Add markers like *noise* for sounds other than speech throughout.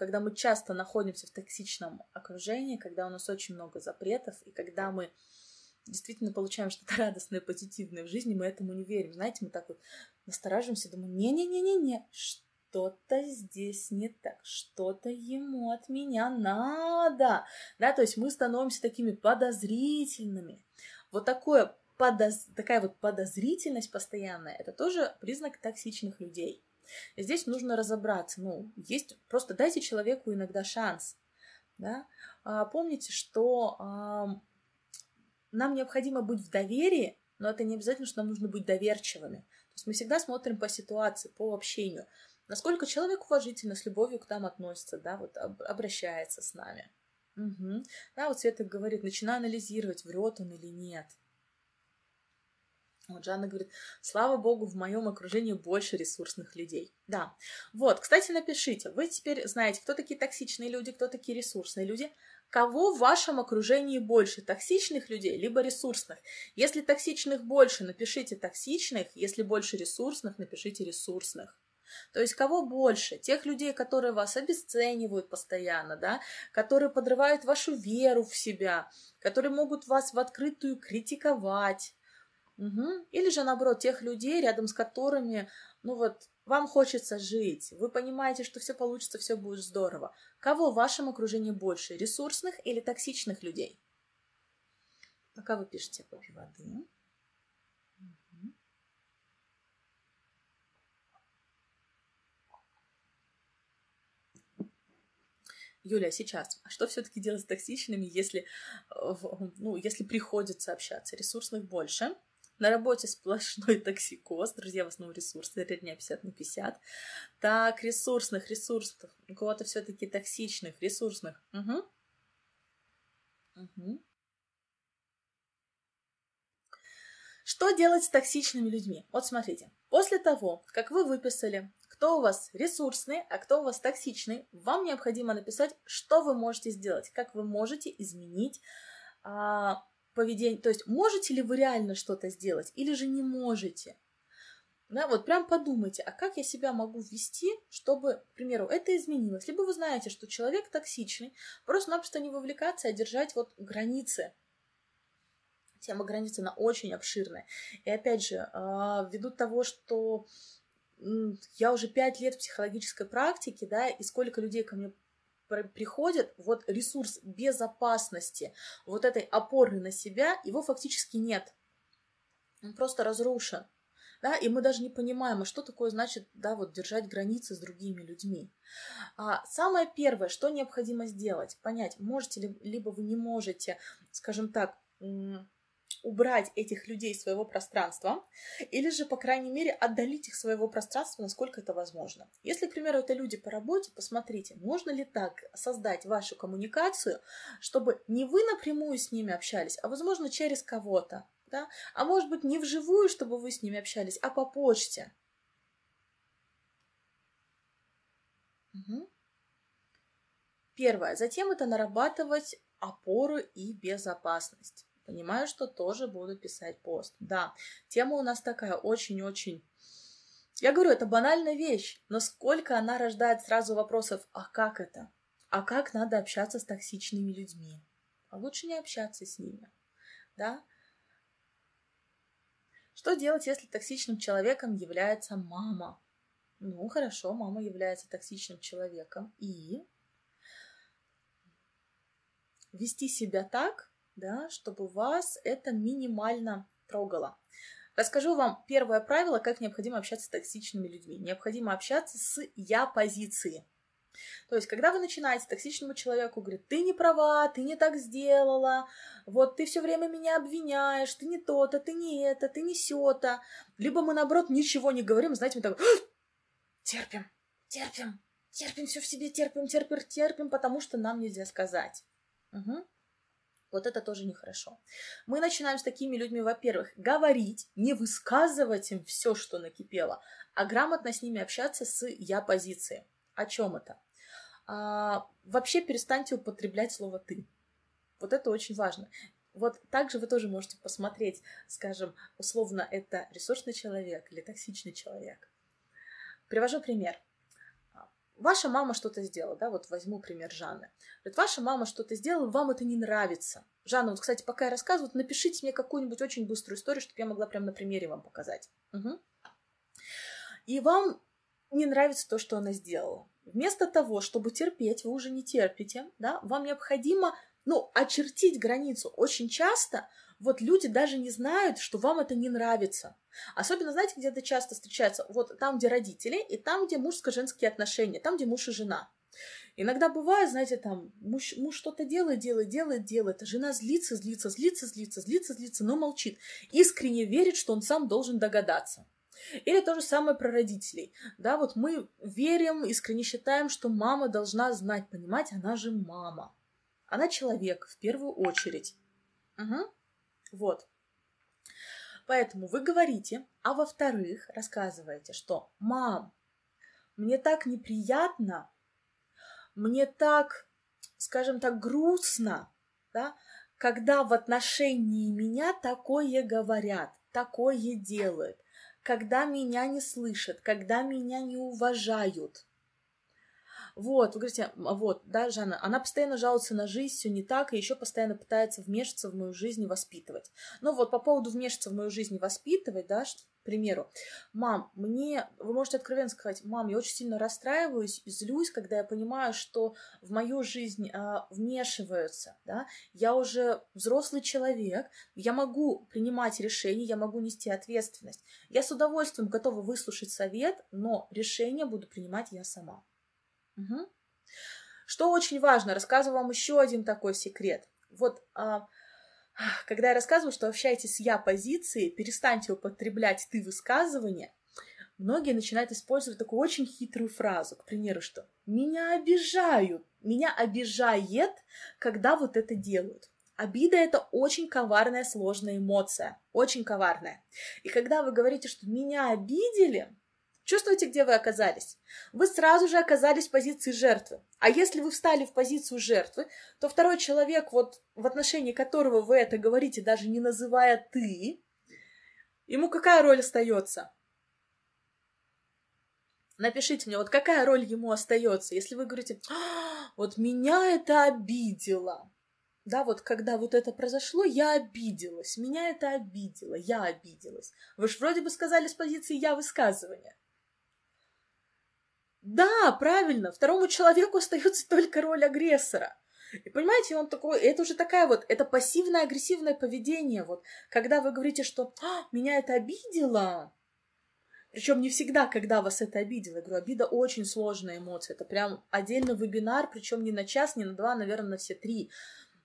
когда мы часто находимся в токсичном окружении, когда у нас очень много запретов, и когда мы действительно получаем что-то *laughs* радостное, позитивное в жизни, мы этому не верим. Знаете, мы так вот настораживаемся, думаем, не-не-не-не-не, что-то здесь не так, что-то ему от меня надо. Да, то есть мы становимся такими подозрительными. Вот такое подоз... такая вот подозрительность постоянная, это тоже признак токсичных людей. Здесь нужно разобраться. Ну, есть просто дайте человеку иногда шанс. Да? А, помните, что а, нам необходимо быть в доверии, но это не обязательно, что нам нужно быть доверчивыми. То есть мы всегда смотрим по ситуации, по общению. Насколько человек уважительно, с любовью к нам относится, да, вот обращается с нами. Угу. Да, вот Света говорит, начинаю анализировать, врет он или нет. Вот Жанна говорит, слава богу, в моем окружении больше ресурсных людей. Да. Вот, кстати, напишите. Вы теперь знаете, кто такие токсичные люди, кто такие ресурсные люди. Кого в вашем окружении больше, токсичных людей, либо ресурсных? Если токсичных больше, напишите токсичных. Если больше ресурсных, напишите ресурсных. То есть кого больше? Тех людей, которые вас обесценивают постоянно, да, которые подрывают вашу веру в себя, которые могут вас в открытую критиковать, Угу. Или же, наоборот, тех людей, рядом с которыми, ну вот, вам хочется жить, вы понимаете, что все получится, все будет здорово. Кого в вашем окружении больше, ресурсных или токсичных людей? Пока вы пишете, попей воды. Юля, сейчас, а что все-таки делать с токсичными, если, ну, если приходится общаться? Ресурсных больше, на работе сплошной *laughs* токсикоз. Друзья, в основном ресурсные, дня 50 на 50. Так, ресурсных, ресурсных. У кого-то все таки токсичных, ресурсных. Угу. Угу. Что делать с токсичными людьми? Вот смотрите, после того, как вы выписали, кто у вас ресурсный, а кто у вас токсичный, вам необходимо написать, что вы можете сделать, как вы можете изменить а, поведение, то есть можете ли вы реально что-то сделать или же не можете. Да, вот прям подумайте, а как я себя могу ввести, чтобы, к примеру, это изменилось. Либо вы знаете, что человек токсичный, просто-напросто не вовлекаться, а держать вот границы. Тема границы, она очень обширная. И опять же, а, ввиду того, что я уже пять лет в психологической практике, да, и сколько людей ко мне приходит, вот ресурс безопасности, вот этой опоры на себя, его фактически нет. Он просто разрушен. Да, и мы даже не понимаем, а что такое значит, да, вот держать границы с другими людьми. А самое первое, что необходимо сделать, понять, можете ли, либо вы не можете, скажем так, убрать этих людей из своего пространства, или же, по крайней мере, отдалить их своего пространства, насколько это возможно. Если, к примеру, это люди по работе, посмотрите, можно ли так создать вашу коммуникацию, чтобы не вы напрямую с ними общались, а, возможно, через кого-то, да? а может быть, не вживую, чтобы вы с ними общались, а по почте. Угу. Первое. Затем это нарабатывать опору и безопасность. Понимаю, что тоже буду писать пост. Да, тема у нас такая очень-очень... Я говорю, это банальная вещь, но сколько она рождает сразу вопросов, а как это? А как надо общаться с токсичными людьми? А лучше не общаться с ними, да? Что делать, если токсичным человеком является мама? Ну, хорошо, мама является токсичным человеком. И вести себя так, да, чтобы вас это минимально трогало. Расскажу вам первое правило, как необходимо общаться с токсичными людьми. Необходимо общаться с «я-позиции». То есть, когда вы начинаете токсичному человеку говорить, ты не права, ты не так сделала, вот ты все время меня обвиняешь, ты не то-то, ты не это, ты не сё-то, либо мы, наоборот, ничего не говорим, знаете, мы так терпим, терпим, терпим все в себе, терпим, терпим, терпим, потому что нам нельзя сказать. Угу. Вот это тоже нехорошо. Мы начинаем с такими людьми, во-первых, говорить, не высказывать им все, что накипело, а грамотно с ними общаться с я-позиции. О чем это? А, вообще перестаньте употреблять слово ты. Вот это очень важно. Вот также вы тоже можете посмотреть, скажем, условно, это ресурсный человек или токсичный человек. Привожу пример ваша мама что-то сделала, да, вот возьму пример Жанны. Говорит, ваша мама что-то сделала, вам это не нравится. Жанна, вот, кстати, пока я рассказываю, напишите мне какую-нибудь очень быструю историю, чтобы я могла прямо на примере вам показать. Угу. И вам не нравится то, что она сделала. Вместо того, чтобы терпеть, вы уже не терпите, да, вам необходимо, ну, очертить границу. Очень часто вот люди даже не знают, что вам это не нравится. Особенно, знаете, где это часто встречается? Вот там, где родители, и там, где мужско-женские отношения, там, где муж и жена. Иногда бывает, знаете, там муж, муж что-то делает, делает, делает, делает, а жена злится, злится, злится, злится, злится, злится, но молчит. Искренне верит, что он сам должен догадаться. Или то же самое про родителей. Да, вот мы верим, искренне считаем, что мама должна знать, понимать, она же мама. Она человек в первую очередь. Угу. Вот. Поэтому вы говорите, а во-вторых, рассказываете, что «мам, мне так неприятно, мне так, скажем так, грустно, да, когда в отношении меня такое говорят, такое делают, когда меня не слышат, когда меня не уважают. Вот, вы говорите, вот, да, Жанна, она постоянно жалуется на жизнь, все не так, и еще постоянно пытается вмешаться в мою жизнь и воспитывать. Ну вот по поводу вмешаться в мою жизнь и воспитывать, да, к примеру, мам, мне, вы можете откровенно сказать, мам, я очень сильно расстраиваюсь злюсь, когда я понимаю, что в мою жизнь а, вмешиваются, да, я уже взрослый человек, я могу принимать решения, я могу нести ответственность. Я с удовольствием готова выслушать совет, но решение буду принимать я сама. Угу. Что очень важно, рассказываю вам еще один такой секрет. Вот а, когда я рассказываю, что общаетесь с я позицией, перестаньте употреблять ты высказывания, многие начинают использовать такую очень хитрую фразу, к примеру, что меня обижают, меня обижает, когда вот это делают. Обида — это очень коварная, сложная эмоция, очень коварная. И когда вы говорите, что меня обидели, Чувствуете, где вы оказались? Вы сразу же оказались в позиции жертвы. А если вы встали в позицию жертвы, то второй человек, вот в отношении которого вы это говорите, даже не называя ты, ему какая роль остается? Напишите мне, вот какая роль ему остается, если вы говорите, а, вот меня это обидело. Да, вот когда вот это произошло, я обиделась, меня это обидело, я обиделась. Вы же вроде бы сказали с позиции я высказывания. Да, правильно, второму человеку *laughs* остается только роль агрессора. И понимаете, он такой, это уже такая вот, это пассивное агрессивное поведение, вот, когда вы говорите, что а, меня это обидело, причем не всегда, когда вас это обидело. Я говорю, обида очень сложная эмоция. Это прям отдельный вебинар, причем не на час, не на два, наверное, на все три.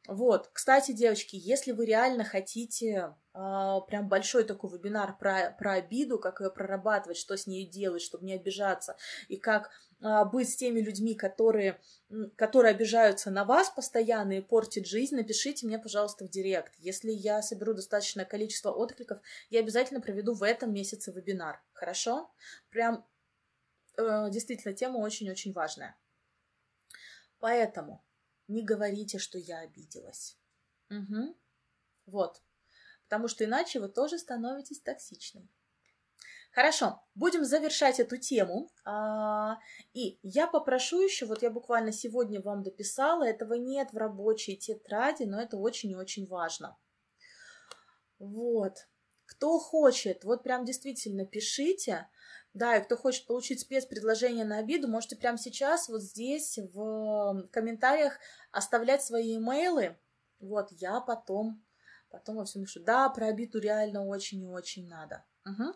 Вот, кстати, девочки, если вы реально хотите э, прям большой такой вебинар про, про обиду, как ее прорабатывать, что с ней делать, чтобы не обижаться, и как э, быть с теми людьми, которые, которые обижаются на вас постоянно и портят жизнь, напишите мне, пожалуйста, в директ. Если я соберу достаточное количество откликов, я обязательно проведу в этом месяце вебинар. Хорошо? Прям э, действительно тема очень-очень важная. Поэтому не говорите, что я обиделась. Угу. Вот. Потому что иначе вы тоже становитесь токсичной. Хорошо, будем завершать эту тему. А, и я попрошу еще, вот я буквально сегодня вам дописала, этого нет в рабочей тетради, но это очень и очень важно. Вот. Кто хочет, вот прям действительно пишите, да, и кто хочет получить спецпредложение на обиду, можете прямо сейчас вот здесь в комментариях оставлять свои имейлы. Вот, я потом, потом во всем напишу. Да, про обиду реально очень и очень надо. Угу.